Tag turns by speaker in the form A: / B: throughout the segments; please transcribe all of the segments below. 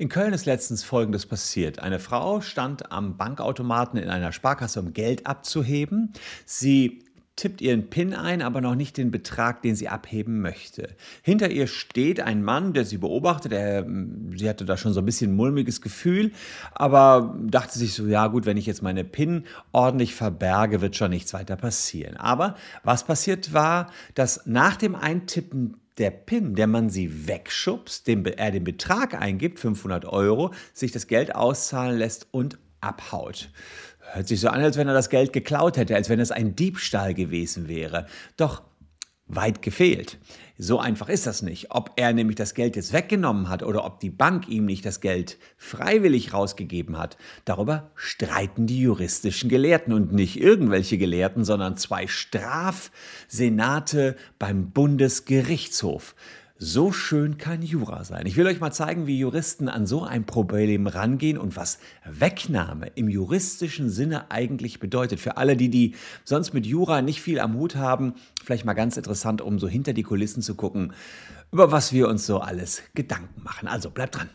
A: In Köln ist letztens Folgendes passiert. Eine Frau stand am Bankautomaten in einer Sparkasse, um Geld abzuheben. Sie tippt ihren PIN ein, aber noch nicht den Betrag, den sie abheben möchte. Hinter ihr steht ein Mann, der sie beobachtet. Er, sie hatte da schon so ein bisschen mulmiges Gefühl, aber dachte sich so, ja gut, wenn ich jetzt meine PIN ordentlich verberge, wird schon nichts weiter passieren. Aber was passiert war, dass nach dem Eintippen der PIN, der man sie wegschubst, dem, er den Betrag eingibt, 500 Euro, sich das Geld auszahlen lässt und abhaut. Hört sich so an, als wenn er das Geld geklaut hätte, als wenn es ein Diebstahl gewesen wäre. Doch weit gefehlt. So einfach ist das nicht. Ob er nämlich das Geld jetzt weggenommen hat oder ob die Bank ihm nicht das Geld freiwillig rausgegeben hat, darüber streiten die juristischen Gelehrten und nicht irgendwelche Gelehrten, sondern zwei Strafsenate beim Bundesgerichtshof. So schön kann Jura sein. Ich will euch mal zeigen, wie Juristen an so ein Problem rangehen und was Wegnahme im juristischen Sinne eigentlich bedeutet. Für alle, die, die sonst mit Jura nicht viel am Hut haben, vielleicht mal ganz interessant, um so hinter die Kulissen zu gucken, über was wir uns so alles Gedanken machen. Also bleibt dran.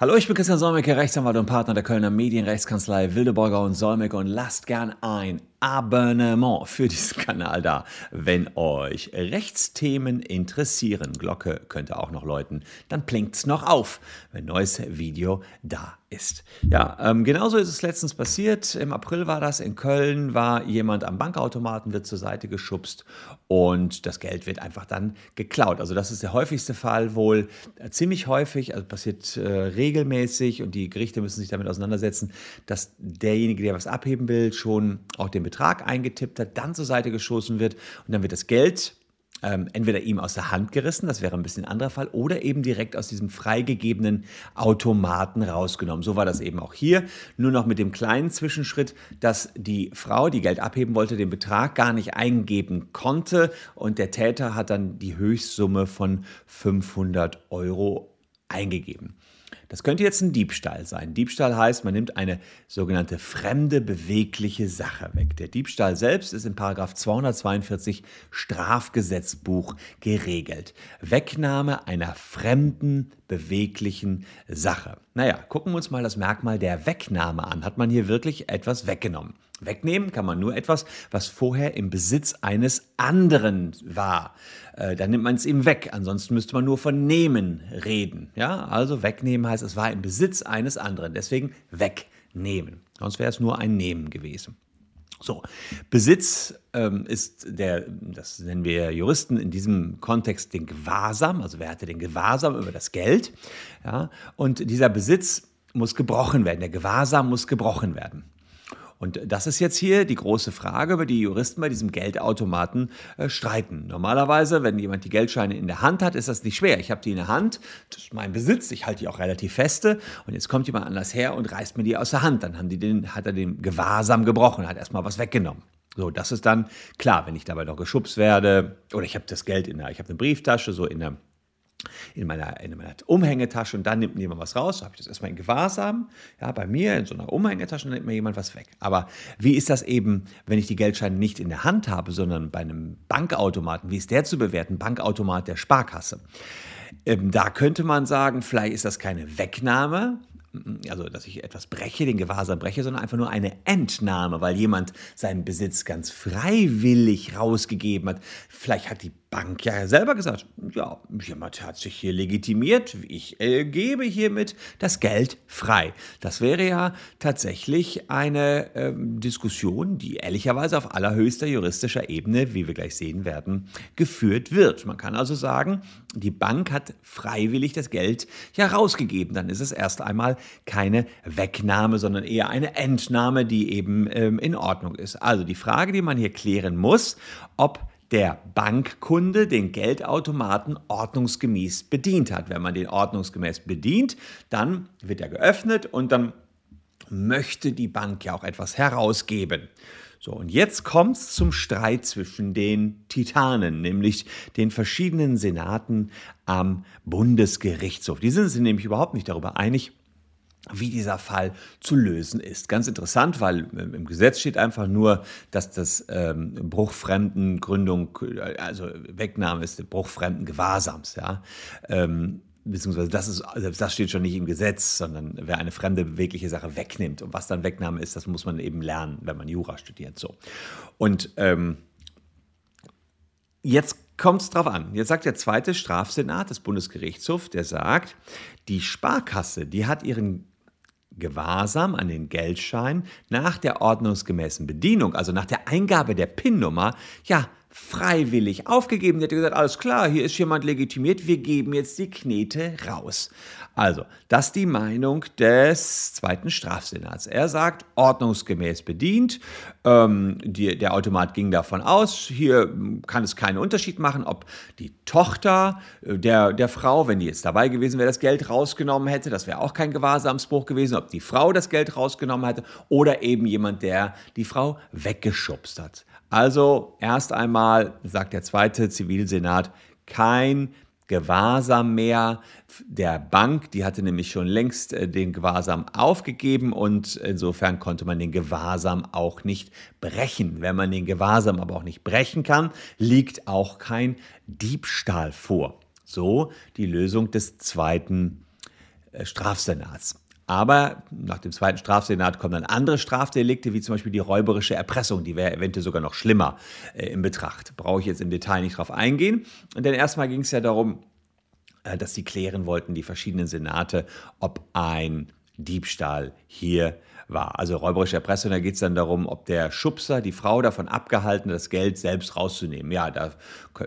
A: Hallo, ich bin Christian Solmecke, Rechtsanwalt und Partner der Kölner Medienrechtskanzlei Wildeborger und Solmecke und lasst gern ein Abonnement für diesen Kanal da, wenn euch Rechtsthemen interessieren. Glocke könnte auch noch läuten, dann blinkt's noch auf, wenn neues Video da ist. Ja, ähm, genauso ist es letztens passiert. Im April war das in Köln, war jemand am Bankautomaten, wird zur Seite geschubst und das Geld wird einfach dann geklaut. Also das ist der häufigste Fall wohl, äh, ziemlich häufig, also passiert äh, regelmäßig und die Gerichte müssen sich damit auseinandersetzen, dass derjenige, der was abheben will, schon auch den Betrag eingetippt hat, dann zur Seite geschossen wird und dann wird das Geld ähm, entweder ihm aus der Hand gerissen, das wäre ein bisschen ein anderer Fall, oder eben direkt aus diesem freigegebenen Automaten rausgenommen. So war das eben auch hier, nur noch mit dem kleinen Zwischenschritt, dass die Frau, die Geld abheben wollte, den Betrag gar nicht eingeben konnte und der Täter hat dann die Höchstsumme von 500 Euro eingegeben. Das könnte jetzt ein Diebstahl sein. Diebstahl heißt, man nimmt eine sogenannte fremde bewegliche Sache weg. Der Diebstahl selbst ist in Paragraph 242 Strafgesetzbuch geregelt. Wegnahme einer fremden beweglichen Sache. Naja, gucken wir uns mal das Merkmal der Wegnahme an. Hat man hier wirklich etwas weggenommen? Wegnehmen kann man nur etwas, was vorher im Besitz eines anderen war. Äh, dann nimmt man es ihm weg. Ansonsten müsste man nur von nehmen reden. Ja, also wegnehmen heißt, es war im Besitz eines anderen. Deswegen wegnehmen. Sonst wäre es nur ein Nehmen gewesen. So, Besitz ähm, ist der, das nennen wir Juristen in diesem Kontext den Gewahrsam, also wer hatte den Gewahrsam über das Geld, ja, und dieser Besitz muss gebrochen werden, der Gewahrsam muss gebrochen werden. Und das ist jetzt hier die große Frage, über die Juristen bei diesem Geldautomaten äh, streiten. Normalerweise, wenn jemand die Geldscheine in der Hand hat, ist das nicht schwer. Ich habe die in der Hand, das ist mein Besitz, ich halte die auch relativ feste und jetzt kommt jemand anders her und reißt mir die aus der Hand. Dann haben die den, hat er den Gewahrsam gebrochen, hat erstmal was weggenommen. So, das ist dann klar, wenn ich dabei noch geschubst werde oder ich habe das Geld in der, ich habe eine Brieftasche so in der in meiner, in meiner Umhängetasche und dann nimmt jemand was raus. So habe ich das erstmal in Gewahrsam. Ja, bei mir in so einer Umhängetasche nimmt mir jemand was weg. Aber wie ist das eben, wenn ich die Geldscheine nicht in der Hand habe, sondern bei einem Bankautomaten? Wie ist der zu bewerten? Bankautomat der Sparkasse. Ähm, da könnte man sagen, vielleicht ist das keine Wegnahme, also dass ich etwas breche, den Gewahrsam breche, sondern einfach nur eine Entnahme, weil jemand seinen Besitz ganz freiwillig rausgegeben hat. Vielleicht hat die Bank ja selber gesagt, ja, jemand hat sich hier legitimiert, ich äh, gebe hiermit das Geld frei. Das wäre ja tatsächlich eine ähm, Diskussion, die ehrlicherweise auf allerhöchster juristischer Ebene, wie wir gleich sehen werden, geführt wird. Man kann also sagen, die Bank hat freiwillig das Geld ja rausgegeben. Dann ist es erst einmal keine Wegnahme, sondern eher eine Entnahme, die eben ähm, in Ordnung ist. Also die Frage, die man hier klären muss, ob der Bankkunde den Geldautomaten ordnungsgemäß bedient hat. Wenn man den ordnungsgemäß bedient, dann wird er geöffnet und dann möchte die Bank ja auch etwas herausgeben. So, und jetzt kommt es zum Streit zwischen den Titanen, nämlich den verschiedenen Senaten am Bundesgerichtshof. Die sind sich nämlich überhaupt nicht darüber einig, wie dieser Fall zu lösen ist. Ganz interessant, weil im Gesetz steht einfach nur, dass das ähm, Bruchfremdengründung, also Wegnahme ist Bruchfremden Gewahrsams, ja. Ähm, beziehungsweise das ist, selbst das steht schon nicht im Gesetz, sondern wer eine fremde bewegliche Sache wegnimmt und was dann Wegnahme ist, das muss man eben lernen, wenn man Jura studiert. So. Und ähm, jetzt kommt es drauf an. Jetzt sagt der zweite Strafsenat des Bundesgerichtshofs, der sagt, die Sparkasse, die hat ihren Gewahrsam an den Geldschein nach der ordnungsgemäßen Bedienung, also nach der Eingabe der PIN-Nummer, ja, freiwillig aufgegeben. Der hat gesagt, alles klar, hier ist jemand legitimiert, wir geben jetzt die Knete raus. Also, das ist die Meinung des zweiten Strafsenats. Er sagt, ordnungsgemäß bedient. Ähm, die, der Automat ging davon aus, hier kann es keinen Unterschied machen, ob die Tochter äh, der, der Frau, wenn die jetzt dabei gewesen wäre, das Geld rausgenommen hätte, das wäre auch kein Gewahrsamsbruch gewesen, ob die Frau das Geld rausgenommen hätte oder eben jemand, der die Frau weggeschubst hat. Also erst einmal, sagt der zweite Zivilsenat, kein Gewahrsam mehr der Bank. Die hatte nämlich schon längst äh, den Gewahrsam aufgegeben und insofern konnte man den Gewahrsam auch nicht brechen. Wenn man den Gewahrsam aber auch nicht brechen kann, liegt auch kein Diebstahl vor. So die Lösung des zweiten äh, Strafsenats. Aber nach dem zweiten Strafsenat kommen dann andere Strafdelikte, wie zum Beispiel die räuberische Erpressung. Die wäre eventuell sogar noch schlimmer äh, in Betracht. Brauche ich jetzt im Detail nicht drauf eingehen. Denn erstmal ging es ja darum, äh, dass sie klären wollten, die verschiedenen Senate, ob ein Diebstahl hier war. Also räuberische Erpressung, da geht es dann darum, ob der Schubser die Frau davon abgehalten, das Geld selbst rauszunehmen. Ja, da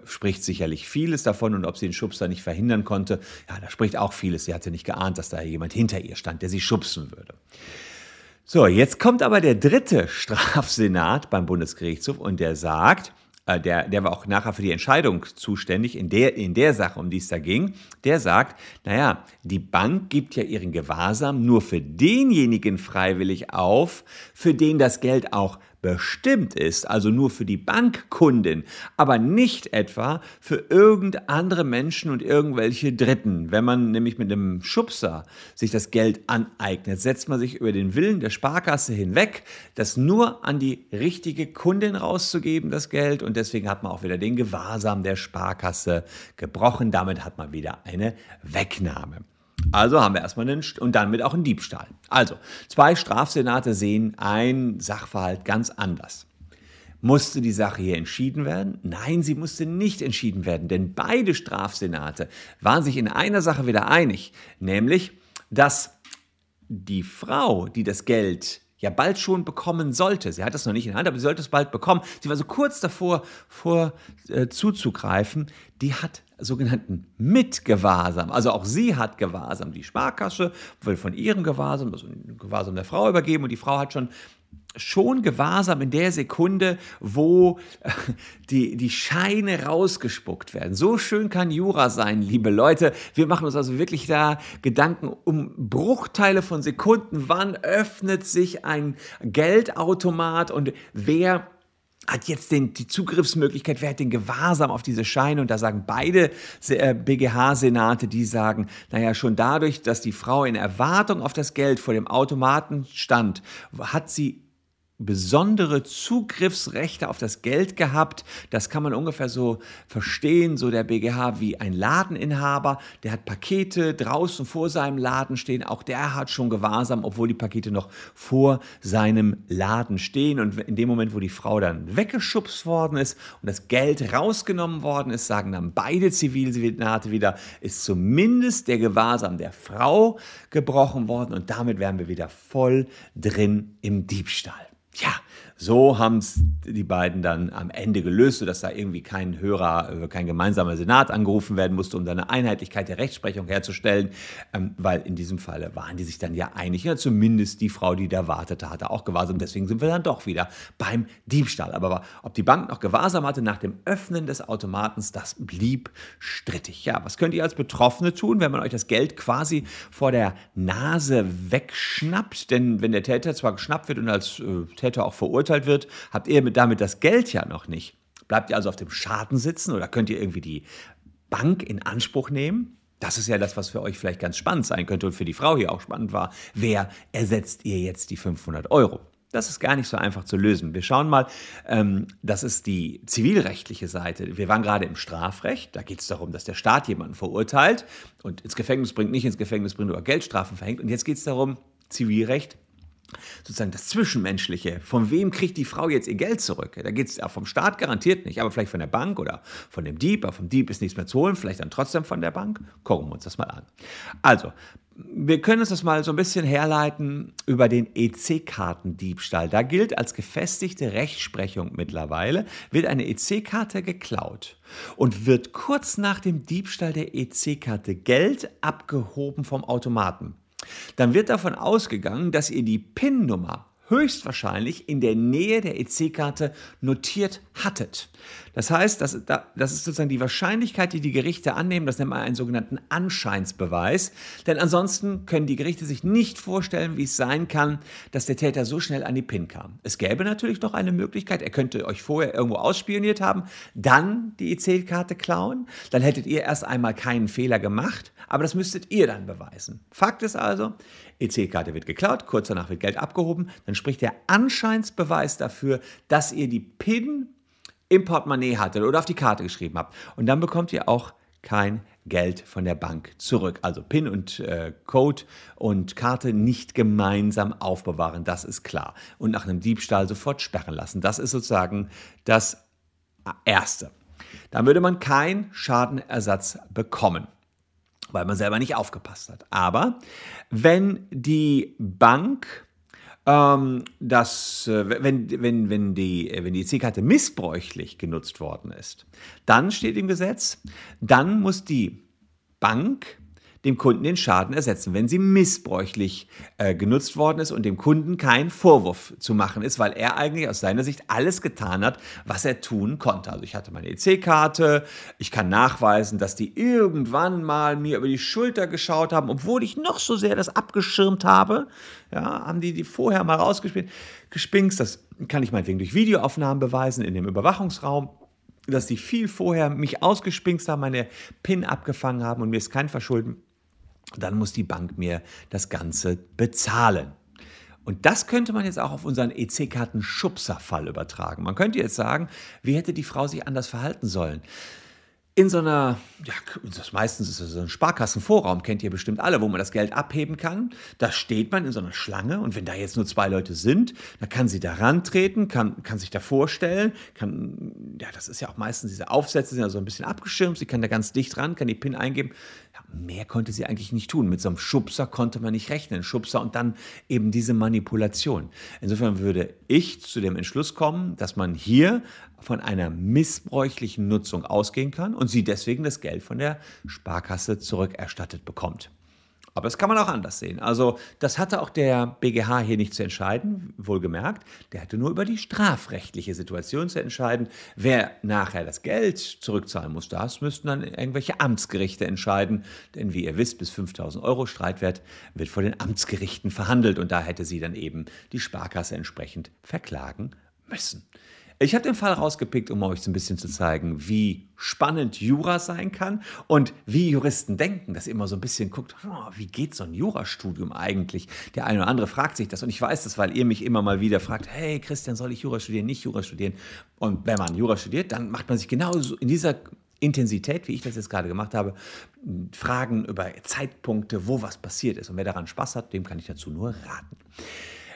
A: spricht sicherlich vieles davon und ob sie den Schubser nicht verhindern konnte, ja, da spricht auch vieles. Sie hatte nicht geahnt, dass da jemand hinter ihr stand, der sie schubsen würde. So, jetzt kommt aber der dritte Strafsenat beim Bundesgerichtshof und der sagt, der, der war auch nachher für die Entscheidung zuständig in der, in der Sache, um die es da ging, der sagt, naja, die Bank gibt ja ihren Gewahrsam nur für denjenigen freiwillig auf, für den das Geld auch bestimmt ist, also nur für die Bankkundin, aber nicht etwa für irgend andere Menschen und irgendwelche Dritten. Wenn man nämlich mit einem Schubser sich das Geld aneignet, setzt man sich über den Willen der Sparkasse hinweg, das nur an die richtige Kundin rauszugeben, das Geld. Und deswegen hat man auch wieder den Gewahrsam der Sparkasse gebrochen. Damit hat man wieder eine Wegnahme. Also haben wir erstmal einen und damit auch einen Diebstahl. Also, zwei Strafsenate sehen ein Sachverhalt ganz anders. Musste die Sache hier entschieden werden? Nein, sie musste nicht entschieden werden, denn beide Strafsenate waren sich in einer Sache wieder einig, nämlich, dass die Frau, die das Geld ja bald schon bekommen sollte. Sie hat es noch nicht in der Hand, aber sie sollte es bald bekommen. Sie war so kurz davor, vor, äh, zuzugreifen. Die hat sogenannten Mitgewahrsam. Also auch sie hat Gewahrsam. Die Sparkasse will von ihrem Gewahrsam, also Gewahrsam der Frau übergeben und die Frau hat schon schon gewahrsam in der Sekunde, wo äh, die, die Scheine rausgespuckt werden. So schön kann Jura sein, liebe Leute. Wir machen uns also wirklich da Gedanken um Bruchteile von Sekunden. Wann öffnet sich ein Geldautomat und wer hat jetzt den, die Zugriffsmöglichkeit, wer hat den Gewahrsam auf diese Scheine? Und da sagen beide BGH-Senate, die sagen, naja, schon dadurch, dass die Frau in Erwartung auf das Geld vor dem Automaten stand, hat sie besondere Zugriffsrechte auf das Geld gehabt. Das kann man ungefähr so verstehen, so der BGH wie ein Ladeninhaber, der hat Pakete draußen vor seinem Laden stehen, auch der hat schon Gewahrsam, obwohl die Pakete noch vor seinem Laden stehen. Und in dem Moment, wo die Frau dann weggeschubst worden ist und das Geld rausgenommen worden ist, sagen dann beide Zivilsenate wieder, ist zumindest der Gewahrsam der Frau gebrochen worden und damit wären wir wieder voll drin im Diebstahl. Ja, so haben es die beiden dann am Ende gelöst, sodass da irgendwie kein Hörer, äh, kein gemeinsamer Senat angerufen werden musste, um da eine Einheitlichkeit der Rechtsprechung herzustellen, ähm, weil in diesem Falle waren die sich dann ja einig. Ja, zumindest die Frau, die da wartete, hatte auch Gewahrsam. Deswegen sind wir dann doch wieder beim Diebstahl. Aber ob die Bank noch Gewahrsam hatte nach dem Öffnen des Automatens, das blieb strittig. Ja, was könnt ihr als Betroffene tun, wenn man euch das Geld quasi vor der Nase wegschnappt? Denn wenn der Täter zwar geschnappt wird und als äh, Täter auch verurteilt, verurteilt wird, habt ihr damit das Geld ja noch nicht. Bleibt ihr also auf dem Schaden sitzen oder könnt ihr irgendwie die Bank in Anspruch nehmen? Das ist ja das, was für euch vielleicht ganz spannend sein könnte und für die Frau hier auch spannend war. Wer ersetzt ihr jetzt die 500 Euro? Das ist gar nicht so einfach zu lösen. Wir schauen mal, ähm, das ist die zivilrechtliche Seite. Wir waren gerade im Strafrecht. Da geht es darum, dass der Staat jemanden verurteilt und ins Gefängnis bringt, nicht ins Gefängnis bringt oder Geldstrafen verhängt. Und jetzt geht es darum, Zivilrecht, sozusagen das Zwischenmenschliche. Von wem kriegt die Frau jetzt ihr Geld zurück? Da geht es ja vom Staat garantiert nicht, aber vielleicht von der Bank oder von dem Dieb. Aber vom Dieb ist nichts mehr zu holen, vielleicht dann trotzdem von der Bank. Gucken wir uns das mal an. Also, wir können uns das mal so ein bisschen herleiten über den EC-Kartendiebstahl. Da gilt als gefestigte Rechtsprechung mittlerweile, wird eine EC-Karte geklaut und wird kurz nach dem Diebstahl der EC-Karte Geld abgehoben vom Automaten. Dann wird davon ausgegangen, dass ihr die PIN-Nummer höchstwahrscheinlich in der Nähe der EC-Karte notiert hattet. Das heißt, das, das ist sozusagen die Wahrscheinlichkeit, die die Gerichte annehmen. Das nennt man einen sogenannten Anscheinsbeweis. Denn ansonsten können die Gerichte sich nicht vorstellen, wie es sein kann, dass der Täter so schnell an die PIN kam. Es gäbe natürlich noch eine Möglichkeit. Er könnte euch vorher irgendwo ausspioniert haben, dann die EC-Karte klauen. Dann hättet ihr erst einmal keinen Fehler gemacht. Aber das müsstet ihr dann beweisen. Fakt ist also, EC-Karte wird geklaut, kurz danach wird Geld abgehoben, dann spricht der Anscheinsbeweis dafür, dass ihr die PIN im Portemonnaie hattet oder auf die Karte geschrieben habt. Und dann bekommt ihr auch kein Geld von der Bank zurück. Also PIN und äh, Code und Karte nicht gemeinsam aufbewahren, das ist klar. Und nach einem Diebstahl sofort sperren lassen. Das ist sozusagen das Erste. Dann würde man keinen Schadenersatz bekommen weil man selber nicht aufgepasst hat. Aber wenn die Bank ähm, das, äh, wenn, wenn, wenn die, wenn die EC-Karte missbräuchlich genutzt worden ist, dann steht im Gesetz, dann muss die Bank dem Kunden den Schaden ersetzen, wenn sie missbräuchlich äh, genutzt worden ist und dem Kunden kein Vorwurf zu machen ist, weil er eigentlich aus seiner Sicht alles getan hat, was er tun konnte. Also ich hatte meine EC-Karte, ich kann nachweisen, dass die irgendwann mal mir über die Schulter geschaut haben, obwohl ich noch so sehr das abgeschirmt habe. Ja, haben die die vorher mal rausgespielt, gespingst. Das kann ich meinetwegen durch Videoaufnahmen beweisen in dem Überwachungsraum dass die viel vorher mich ausgespinkst haben, meine PIN abgefangen haben und mir ist kein Verschulden dann muss die Bank mir das Ganze bezahlen. Und das könnte man jetzt auch auf unseren EC-Karten-Schubser-Fall übertragen. Man könnte jetzt sagen, wie hätte die Frau sich anders verhalten sollen? in so einer, ja, meistens ist es so ein Sparkassenvorraum, kennt ihr bestimmt alle, wo man das Geld abheben kann. Da steht man in so einer Schlange und wenn da jetzt nur zwei Leute sind, dann kann sie da rantreten, kann, kann sich da vorstellen, kann, ja, das ist ja auch meistens diese Aufsätze sind ja so ein bisschen abgeschirmt, sie kann da ganz dicht ran, kann die PIN eingeben. Mehr konnte sie eigentlich nicht tun. Mit so einem Schubser konnte man nicht rechnen. Schubser und dann eben diese Manipulation. Insofern würde ich zu dem Entschluss kommen, dass man hier von einer missbräuchlichen Nutzung ausgehen kann und sie deswegen das Geld von der Sparkasse zurückerstattet bekommt. Aber das kann man auch anders sehen. Also das hatte auch der BGH hier nicht zu entscheiden, wohlgemerkt. Der hatte nur über die strafrechtliche Situation zu entscheiden. Wer nachher das Geld zurückzahlen muss, das müssten dann irgendwelche Amtsgerichte entscheiden. Denn wie ihr wisst, bis 5000 Euro Streitwert wird vor den Amtsgerichten verhandelt und da hätte sie dann eben die Sparkasse entsprechend verklagen müssen. Ich habe den Fall rausgepickt, um euch so ein bisschen zu zeigen, wie spannend Jura sein kann und wie Juristen denken, dass ihr immer so ein bisschen guckt, oh, wie geht so ein Jurastudium eigentlich? Der eine oder andere fragt sich das und ich weiß das, weil ihr mich immer mal wieder fragt, hey Christian, soll ich Jura studieren, nicht Jura studieren? Und wenn man Jura studiert, dann macht man sich genauso in dieser Intensität, wie ich das jetzt gerade gemacht habe, Fragen über Zeitpunkte, wo was passiert ist. Und wer daran Spaß hat, dem kann ich dazu nur raten.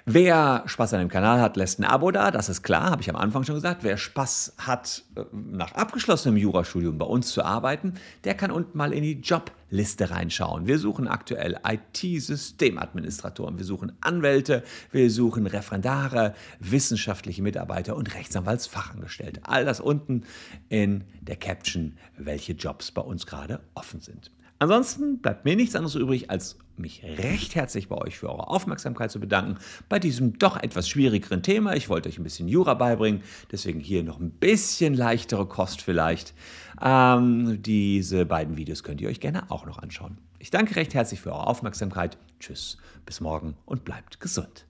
A: Wer Spaß an dem Kanal hat, lässt ein Abo da, das ist klar, habe ich am Anfang schon gesagt. Wer Spaß hat, äh, nach abgeschlossenem Jurastudium bei uns zu arbeiten, der kann unten mal in die Jobliste reinschauen. Wir suchen aktuell IT-Systemadministratoren, wir suchen Anwälte, wir suchen Referendare, wissenschaftliche Mitarbeiter und Rechtsanwaltsfachangestellte. All das unten in der Caption, welche Jobs bei uns gerade offen sind. Ansonsten bleibt mir nichts anderes übrig, als mich recht herzlich bei euch für eure Aufmerksamkeit zu bedanken bei diesem doch etwas schwierigeren Thema. Ich wollte euch ein bisschen Jura beibringen, deswegen hier noch ein bisschen leichtere Kost vielleicht. Ähm, diese beiden Videos könnt ihr euch gerne auch noch anschauen. Ich danke recht herzlich für eure Aufmerksamkeit. Tschüss, bis morgen und bleibt gesund.